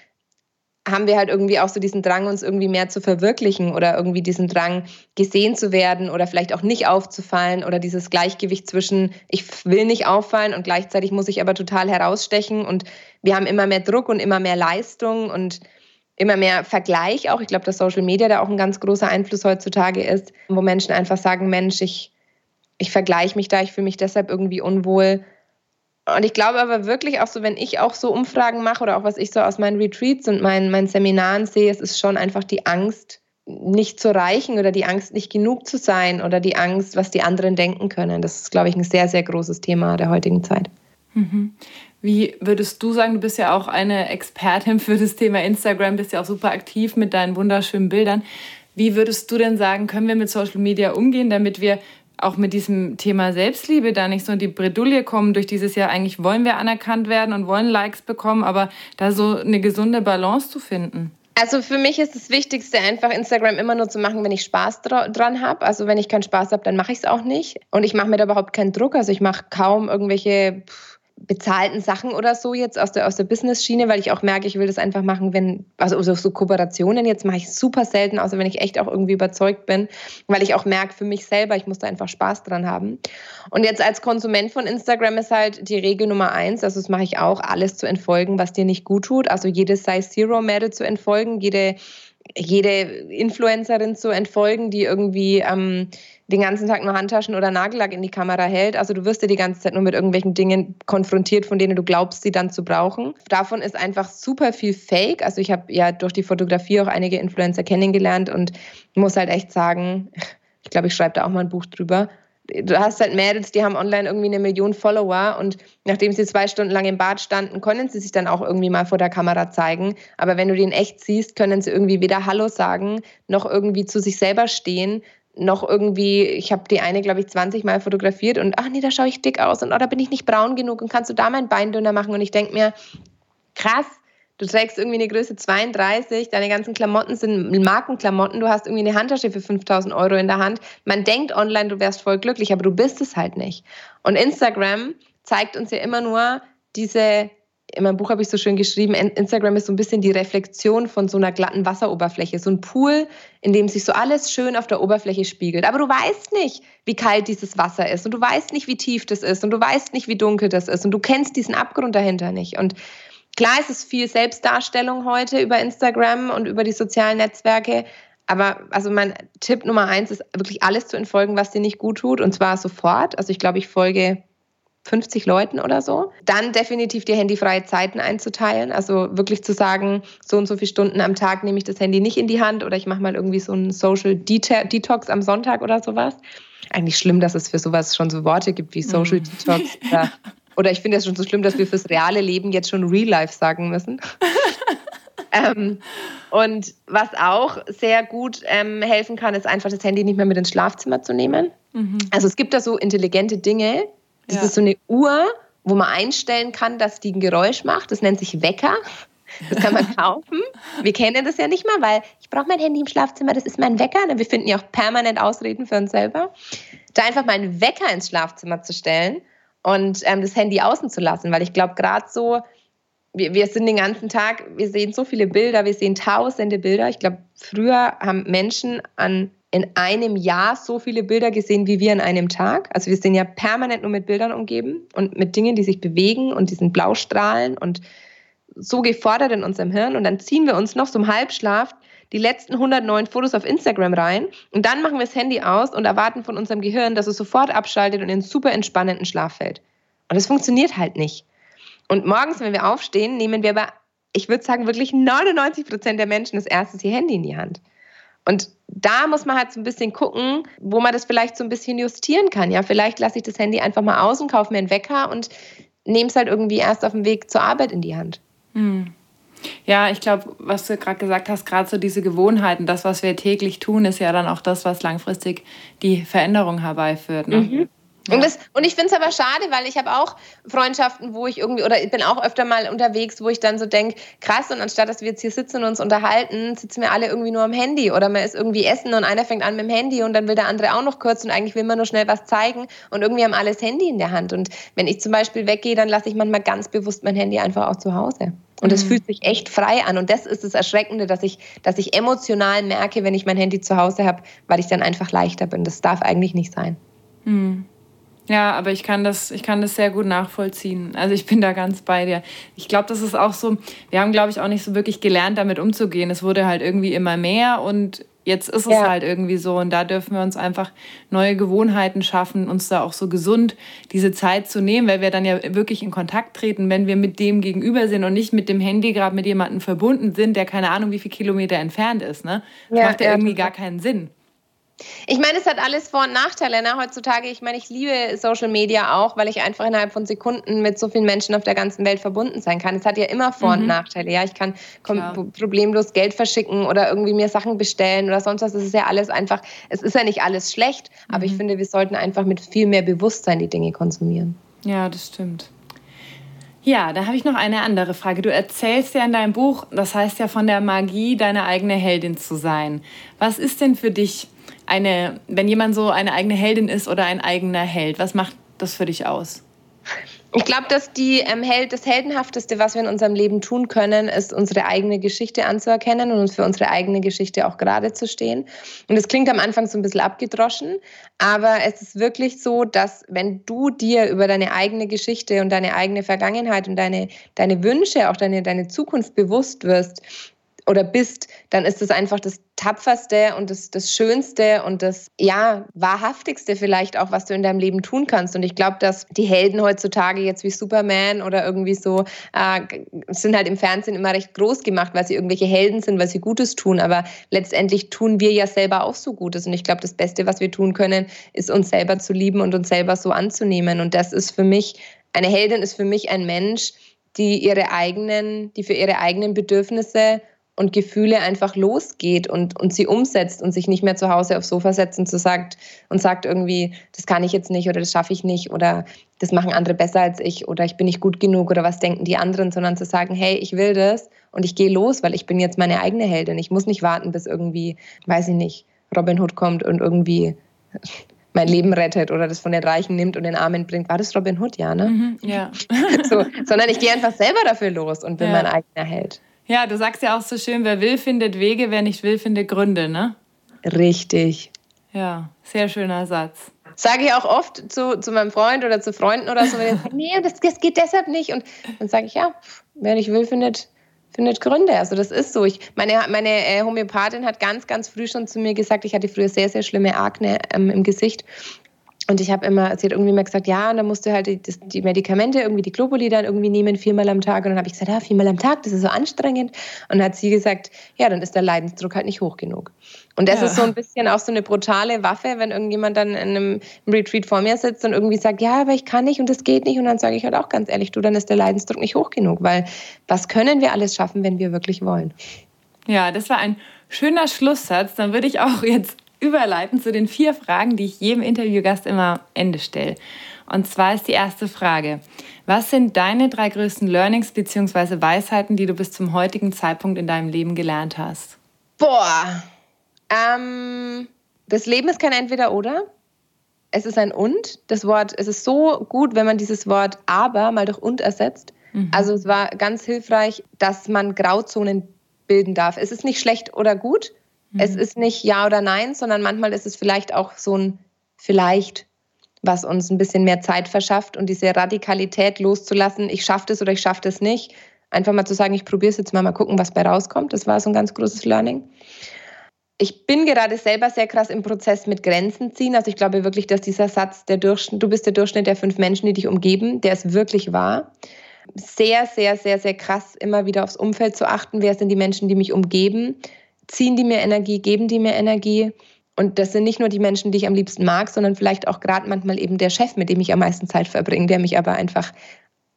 haben wir halt irgendwie auch so diesen Drang, uns irgendwie mehr zu verwirklichen oder irgendwie diesen Drang, gesehen zu werden oder vielleicht auch nicht aufzufallen oder dieses Gleichgewicht zwischen, ich will nicht auffallen und gleichzeitig muss ich aber total herausstechen und wir haben immer mehr Druck und immer mehr Leistung und immer mehr Vergleich auch. Ich glaube, dass Social Media da auch ein ganz großer Einfluss heutzutage ist, wo Menschen einfach sagen, Mensch, ich, ich vergleiche mich da, ich fühle mich deshalb irgendwie unwohl und ich glaube aber wirklich auch so, wenn ich auch so Umfragen mache oder auch was ich so aus meinen Retreats und meinen, meinen Seminaren sehe, es ist schon einfach die Angst, nicht zu reichen oder die Angst, nicht genug zu sein oder die Angst, was die anderen denken können. Das ist, glaube ich, ein sehr, sehr großes Thema der heutigen Zeit. Mhm. Wie würdest du sagen, du bist ja auch eine Expertin für das Thema Instagram, bist ja auch super aktiv mit deinen wunderschönen Bildern. Wie würdest du denn sagen, können wir mit Social Media umgehen, damit wir auch mit diesem Thema Selbstliebe da nicht so in die Bredouille kommen durch dieses Jahr. Eigentlich wollen wir anerkannt werden und wollen Likes bekommen, aber da so eine gesunde Balance zu finden. Also für mich ist das Wichtigste einfach Instagram immer nur zu machen, wenn ich Spaß dran habe. Also wenn ich keinen Spaß habe, dann mache ich es auch nicht. Und ich mache mir da überhaupt keinen Druck. Also ich mache kaum irgendwelche bezahlten Sachen oder so jetzt aus der, aus der Business-Schiene, weil ich auch merke, ich will das einfach machen, wenn, also so, Kooperationen jetzt mache ich super selten, außer wenn ich echt auch irgendwie überzeugt bin, weil ich auch merke für mich selber, ich muss da einfach Spaß dran haben. Und jetzt als Konsument von Instagram ist halt die Regel Nummer eins, also das mache ich auch, alles zu entfolgen, was dir nicht gut tut, also jede Size Zero Mädel zu entfolgen, jede jede Influencerin zu entfolgen, die irgendwie ähm, den ganzen Tag nur Handtaschen oder Nagellack in die Kamera hält. Also du wirst ja die ganze Zeit nur mit irgendwelchen Dingen konfrontiert, von denen du glaubst, sie dann zu brauchen. Davon ist einfach super viel Fake. Also ich habe ja durch die Fotografie auch einige Influencer kennengelernt und muss halt echt sagen, ich glaube, ich schreibe da auch mal ein Buch drüber du hast halt Mädels, die haben online irgendwie eine Million Follower und nachdem sie zwei Stunden lang im Bad standen, können sie sich dann auch irgendwie mal vor der Kamera zeigen. Aber wenn du die in echt siehst, können sie irgendwie weder Hallo sagen, noch irgendwie zu sich selber stehen, noch irgendwie, ich habe die eine, glaube ich, 20 Mal fotografiert und ach nee, da schaue ich dick aus und oh, da bin ich nicht braun genug und kannst du da mein Bein dünner machen? Und ich denke mir, krass, Du trägst irgendwie eine Größe 32, deine ganzen Klamotten sind Markenklamotten, du hast irgendwie eine Handtasche für 5000 Euro in der Hand. Man denkt online, du wärst voll glücklich, aber du bist es halt nicht. Und Instagram zeigt uns ja immer nur diese, in meinem Buch habe ich so schön geschrieben, Instagram ist so ein bisschen die Reflexion von so einer glatten Wasseroberfläche, so ein Pool, in dem sich so alles schön auf der Oberfläche spiegelt. Aber du weißt nicht, wie kalt dieses Wasser ist und du weißt nicht, wie tief das ist und du weißt nicht, wie dunkel das ist und du kennst diesen Abgrund dahinter nicht. Und Klar ist es viel Selbstdarstellung heute über Instagram und über die sozialen Netzwerke. Aber also mein Tipp Nummer eins ist wirklich alles zu entfolgen, was dir nicht gut tut. Und zwar sofort. Also ich glaube, ich folge 50 Leuten oder so. Dann definitiv die handyfreie Zeiten einzuteilen. Also wirklich zu sagen, so und so viele Stunden am Tag nehme ich das Handy nicht in die Hand oder ich mache mal irgendwie so einen Social Detox am Sonntag oder sowas. Eigentlich schlimm, dass es für sowas schon so Worte gibt wie Social mm. Detox oder [LAUGHS] Oder ich finde es schon so schlimm, dass wir fürs reale Leben jetzt schon Real Life sagen müssen. [LAUGHS] ähm, und was auch sehr gut ähm, helfen kann, ist einfach das Handy nicht mehr mit ins Schlafzimmer zu nehmen. Mhm. Also es gibt da so intelligente Dinge. Das ja. ist so eine Uhr, wo man einstellen kann, dass die ein Geräusch macht. Das nennt sich Wecker. Das kann man [LAUGHS] kaufen. Wir kennen das ja nicht mal, weil ich brauche mein Handy im Schlafzimmer, das ist mein Wecker. Wir finden ja auch permanent Ausreden für uns selber. Da einfach mal einen Wecker ins Schlafzimmer zu stellen und ähm, das Handy außen zu lassen, weil ich glaube, gerade so, wir, wir sind den ganzen Tag, wir sehen so viele Bilder, wir sehen tausende Bilder. Ich glaube, früher haben Menschen an, in einem Jahr so viele Bilder gesehen wie wir in einem Tag. Also wir sind ja permanent nur mit Bildern umgeben und mit Dingen, die sich bewegen und diesen Blaustrahlen und so gefordert in unserem Hirn. Und dann ziehen wir uns noch so im Halbschlaf die letzten 109 Fotos auf Instagram rein und dann machen wir das Handy aus und erwarten von unserem Gehirn, dass es sofort abschaltet und in einen super entspannenden Schlaf fällt. Und das funktioniert halt nicht. Und morgens, wenn wir aufstehen, nehmen wir aber, ich würde sagen, wirklich 99 Prozent der Menschen das erste ihr Handy in die Hand. Und da muss man halt so ein bisschen gucken, wo man das vielleicht so ein bisschen justieren kann. Ja, vielleicht lasse ich das Handy einfach mal aus und kaufe mir einen Wecker und nehme es halt irgendwie erst auf dem Weg zur Arbeit in die Hand. Hm. Ja, ich glaube, was du gerade gesagt hast, gerade so diese Gewohnheiten, das, was wir täglich tun, ist ja dann auch das, was langfristig die Veränderung herbeiführt. Ne? Mhm. Ja. Und, das, und ich finde es aber schade, weil ich habe auch Freundschaften, wo ich irgendwie, oder ich bin auch öfter mal unterwegs, wo ich dann so denke, krass, und anstatt dass wir jetzt hier sitzen und uns unterhalten, sitzen wir alle irgendwie nur am Handy oder man ist irgendwie essen und einer fängt an mit dem Handy und dann will der andere auch noch kurz und eigentlich will man nur schnell was zeigen und irgendwie haben alle das Handy in der Hand. Und wenn ich zum Beispiel weggehe, dann lasse ich manchmal ganz bewusst mein Handy einfach auch zu Hause. Und es mhm. fühlt sich echt frei an. Und das ist das Erschreckende, dass ich, dass ich emotional merke, wenn ich mein Handy zu Hause habe, weil ich dann einfach leichter bin. Das darf eigentlich nicht sein. Mhm. Ja, aber ich kann das, ich kann das sehr gut nachvollziehen. Also ich bin da ganz bei dir. Ich glaube, das ist auch so, wir haben, glaube ich, auch nicht so wirklich gelernt, damit umzugehen. Es wurde halt irgendwie immer mehr und jetzt ist es ja. halt irgendwie so. Und da dürfen wir uns einfach neue Gewohnheiten schaffen, uns da auch so gesund diese Zeit zu nehmen, weil wir dann ja wirklich in Kontakt treten, wenn wir mit dem gegenüber sind und nicht mit dem Handy gerade mit jemandem verbunden sind, der keine Ahnung, wie viele Kilometer entfernt ist. Ne? Das ja, macht ja, ja irgendwie gar keinen Sinn. Ich meine, es hat alles Vor- und Nachteile. Ne? Heutzutage, ich meine, ich liebe Social Media auch, weil ich einfach innerhalb von Sekunden mit so vielen Menschen auf der ganzen Welt verbunden sein kann. Es hat ja immer Vor- mhm. und Nachteile. Ja, ich kann problemlos Geld verschicken oder irgendwie mir Sachen bestellen oder sonst was. Es ist ja alles einfach, es ist ja nicht alles schlecht, aber mhm. ich finde, wir sollten einfach mit viel mehr Bewusstsein die Dinge konsumieren. Ja, das stimmt. Ja, da habe ich noch eine andere Frage. Du erzählst ja in deinem Buch, das heißt ja von der Magie, deine eigene Heldin zu sein. Was ist denn für dich eine, wenn jemand so eine eigene Heldin ist oder ein eigener Held, was macht das für dich aus? Ich glaube, dass die, ähm, Held, das Heldenhafteste, was wir in unserem Leben tun können, ist, unsere eigene Geschichte anzuerkennen und uns für unsere eigene Geschichte auch gerade zu stehen. Und es klingt am Anfang so ein bisschen abgedroschen, aber es ist wirklich so, dass wenn du dir über deine eigene Geschichte und deine eigene Vergangenheit und deine, deine Wünsche, auch deine, deine Zukunft bewusst wirst, oder bist, dann ist es einfach das tapferste und das, das schönste und das ja wahrhaftigste vielleicht auch, was du in deinem Leben tun kannst. Und ich glaube, dass die Helden heutzutage jetzt wie Superman oder irgendwie so äh, sind halt im Fernsehen immer recht groß gemacht, weil sie irgendwelche Helden sind, weil sie Gutes tun. Aber letztendlich tun wir ja selber auch so Gutes. Und ich glaube, das Beste, was wir tun können, ist uns selber zu lieben und uns selber so anzunehmen. Und das ist für mich eine Heldin ist für mich ein Mensch, die ihre eigenen, die für ihre eigenen Bedürfnisse und Gefühle einfach losgeht und, und sie umsetzt und sich nicht mehr zu Hause aufs Sofa setzt und, so sagt, und sagt irgendwie, das kann ich jetzt nicht oder das schaffe ich nicht oder das machen andere besser als ich oder ich bin nicht gut genug oder was denken die anderen, sondern zu sagen, hey, ich will das und ich gehe los, weil ich bin jetzt meine eigene Heldin. Ich muss nicht warten, bis irgendwie, weiß ich nicht, Robin Hood kommt und irgendwie [LAUGHS] mein Leben rettet oder das von den Reichen nimmt und den Armen bringt. War das Robin Hood, ja, ne? Mhm, ja. [LAUGHS] so, sondern ich gehe einfach selber dafür los und bin ja. mein eigener Held. Ja, du sagst ja auch so schön, wer will, findet Wege, wer nicht will, findet Gründe, ne? Richtig. Ja, sehr schöner Satz. Sage ich auch oft zu, zu meinem Freund oder zu Freunden oder so, wenn die [LAUGHS] sagen, nee, das, das geht deshalb nicht. Und dann sage ich, ja, wer nicht will, findet, findet Gründe. Also das ist so. Ich, meine meine äh, Homöopathin hat ganz, ganz früh schon zu mir gesagt, ich hatte früher sehr, sehr schlimme Akne ähm, im Gesicht. Und ich habe immer, sie hat irgendwie mal gesagt, ja, und dann musst du halt die, die Medikamente, irgendwie die Globuli dann irgendwie nehmen, viermal am Tag. Und dann habe ich gesagt, ja, viermal am Tag, das ist so anstrengend. Und dann hat sie gesagt, ja, dann ist der Leidensdruck halt nicht hoch genug. Und das ja. ist so ein bisschen auch so eine brutale Waffe, wenn irgendjemand dann in einem Retreat vor mir sitzt und irgendwie sagt, ja, aber ich kann nicht und das geht nicht. Und dann sage ich halt auch ganz ehrlich, du, dann ist der Leidensdruck nicht hoch genug, weil was können wir alles schaffen, wenn wir wirklich wollen? Ja, das war ein schöner Schlusssatz. Dann würde ich auch jetzt überleiten zu den vier Fragen, die ich jedem Interviewgast immer Ende stelle. Und zwar ist die erste Frage: Was sind deine drei größten Learnings bzw. Weisheiten, die du bis zum heutigen Zeitpunkt in deinem Leben gelernt hast? Boah, ähm, das Leben ist kein Entweder-Oder. Es ist ein Und. Das Wort, es ist so gut, wenn man dieses Wort aber mal durch und ersetzt. Mhm. Also es war ganz hilfreich, dass man Grauzonen bilden darf. Es ist nicht schlecht oder gut, es mhm. ist nicht Ja oder Nein, sondern manchmal ist es vielleicht auch so ein Vielleicht, was uns ein bisschen mehr Zeit verschafft und diese Radikalität loszulassen, ich schaffe das oder ich schaffe das nicht. Einfach mal zu sagen, ich probiere es jetzt mal, mal gucken, was bei rauskommt. Das war so ein ganz großes Learning. Ich bin gerade selber sehr krass im Prozess mit Grenzen ziehen. Also ich glaube wirklich, dass dieser Satz, der Durchschnitt, du bist der Durchschnitt der fünf Menschen, die dich umgeben, der ist wirklich wahr. Sehr, sehr, sehr, sehr krass, immer wieder aufs Umfeld zu achten. Wer sind die Menschen, die mich umgeben? Ziehen die mir Energie, geben die mir Energie. Und das sind nicht nur die Menschen, die ich am liebsten mag, sondern vielleicht auch gerade manchmal eben der Chef, mit dem ich am meisten Zeit verbringe, der mich aber einfach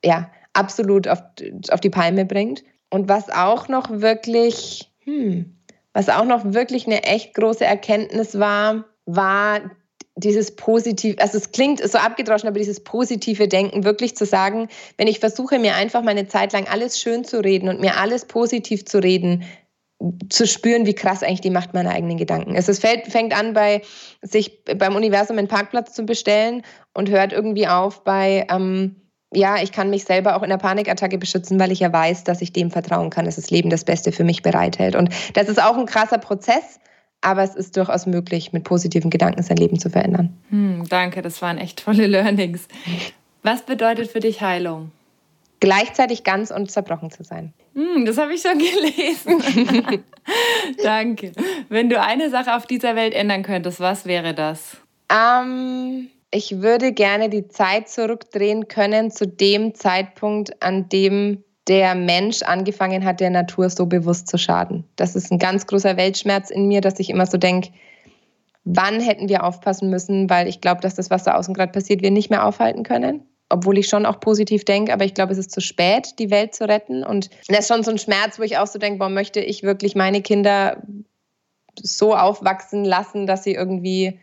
ja, absolut auf, auf die Palme bringt. Und was auch noch wirklich, hm, was auch noch wirklich eine echt große Erkenntnis war, war dieses positive, also es klingt so abgedroschen, aber dieses positive Denken, wirklich zu sagen, wenn ich versuche, mir einfach meine Zeit lang alles schön zu reden und mir alles positiv zu reden, zu spüren, wie krass eigentlich die Macht meiner eigenen Gedanken ist. Es fällt, fängt an bei sich beim Universum einen Parkplatz zu bestellen und hört irgendwie auf bei ähm, ja, ich kann mich selber auch in der Panikattacke beschützen, weil ich ja weiß, dass ich dem vertrauen kann, dass das Leben das Beste für mich bereithält. Und das ist auch ein krasser Prozess, aber es ist durchaus möglich, mit positiven Gedanken sein Leben zu verändern. Hm, danke, das waren echt tolle [LAUGHS] Learnings. Was bedeutet für dich Heilung? Gleichzeitig ganz und zerbrochen zu sein. Mm, das habe ich schon [LAUGHS] gelesen. [LAUGHS] Danke. Wenn du eine Sache auf dieser Welt ändern könntest, was wäre das? Ähm, ich würde gerne die Zeit zurückdrehen können zu dem Zeitpunkt, an dem der Mensch angefangen hat, der Natur so bewusst zu schaden. Das ist ein ganz großer Weltschmerz in mir, dass ich immer so denke, wann hätten wir aufpassen müssen, weil ich glaube, dass das, was da außen gerade passiert, wir nicht mehr aufhalten können obwohl ich schon auch positiv denke, aber ich glaube, es ist zu spät, die Welt zu retten. Und das ist schon so ein Schmerz, wo ich auch so denke, warum möchte ich wirklich meine Kinder so aufwachsen lassen, dass sie irgendwie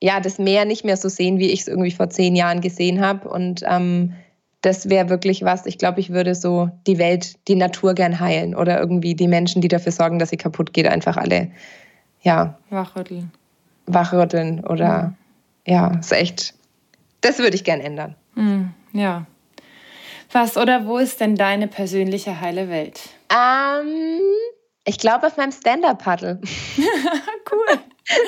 ja das Meer nicht mehr so sehen, wie ich es irgendwie vor zehn Jahren gesehen habe. Und ähm, das wäre wirklich was. Ich glaube, ich würde so die Welt, die Natur gern heilen oder irgendwie die Menschen, die dafür sorgen, dass sie kaputt geht, einfach alle, ja. Wachrütteln. Wachrütteln oder, ja, ist echt, das würde ich gern ändern. Mhm, ja. Was oder wo ist denn deine persönliche heile Welt? Ähm, ich glaube auf meinem Stand-Up-Paddle. [LAUGHS] [LAUGHS] cool.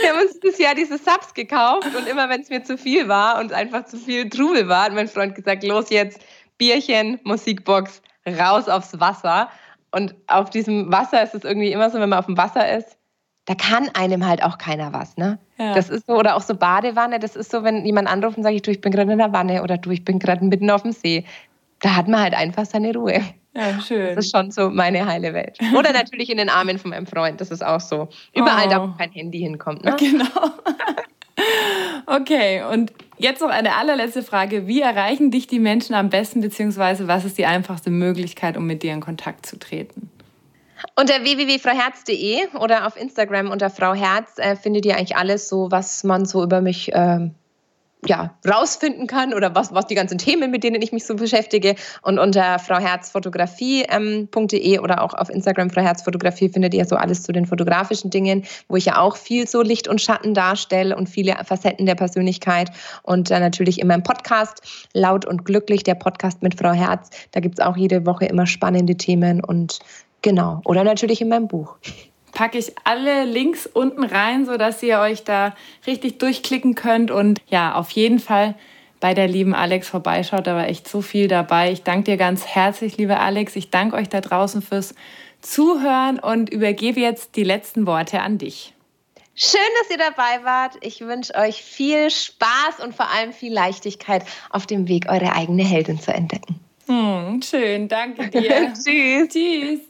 Wir haben uns dieses Jahr diese Subs gekauft und immer wenn es mir zu viel war und einfach zu viel Trubel war, hat mein Freund gesagt, los jetzt, Bierchen, Musikbox, raus aufs Wasser. Und auf diesem Wasser ist es irgendwie immer so, wenn man auf dem Wasser ist, da kann einem halt auch keiner was, ne? Ja. Das ist so, oder auch so Badewanne, das ist so, wenn jemand anruft und sagt, ich, du, ich bin gerade in der Wanne oder du, ich bin gerade mitten auf dem See. Da hat man halt einfach seine Ruhe. Ja, schön. Das ist schon so meine heile Welt. Oder natürlich in den Armen von meinem Freund, das ist auch so. Überall oh. da, wo kein Handy hinkommt. Ne? Genau. [LAUGHS] Okay, und jetzt noch eine allerletzte Frage. Wie erreichen dich die Menschen am besten, beziehungsweise was ist die einfachste Möglichkeit, um mit dir in Kontakt zu treten? Unter www.frauherz.de oder auf Instagram unter Frau Herz äh, findet ihr eigentlich alles so, was man so über mich äh, ja, rausfinden kann oder was, was die ganzen Themen, mit denen ich mich so beschäftige. Und unter frauherzfotografie.de ähm, oder auch auf Instagram Frau Herz Fotografie findet ihr so alles zu den fotografischen Dingen, wo ich ja auch viel so Licht und Schatten darstelle und viele Facetten der Persönlichkeit. Und äh, natürlich in meinem Podcast Laut und Glücklich, der Podcast mit Frau Herz. Da gibt es auch jede Woche immer spannende Themen und genau. Oder natürlich in meinem Buch packe ich alle Links unten rein, sodass ihr euch da richtig durchklicken könnt und ja, auf jeden Fall bei der lieben Alex vorbeischaut. Da war echt so viel dabei. Ich danke dir ganz herzlich, liebe Alex. Ich danke euch da draußen fürs Zuhören und übergebe jetzt die letzten Worte an dich. Schön, dass ihr dabei wart. Ich wünsche euch viel Spaß und vor allem viel Leichtigkeit auf dem Weg, eure eigene Heldin zu entdecken. Hm, schön, danke [LAUGHS] dir. Tschüss. Tschüss.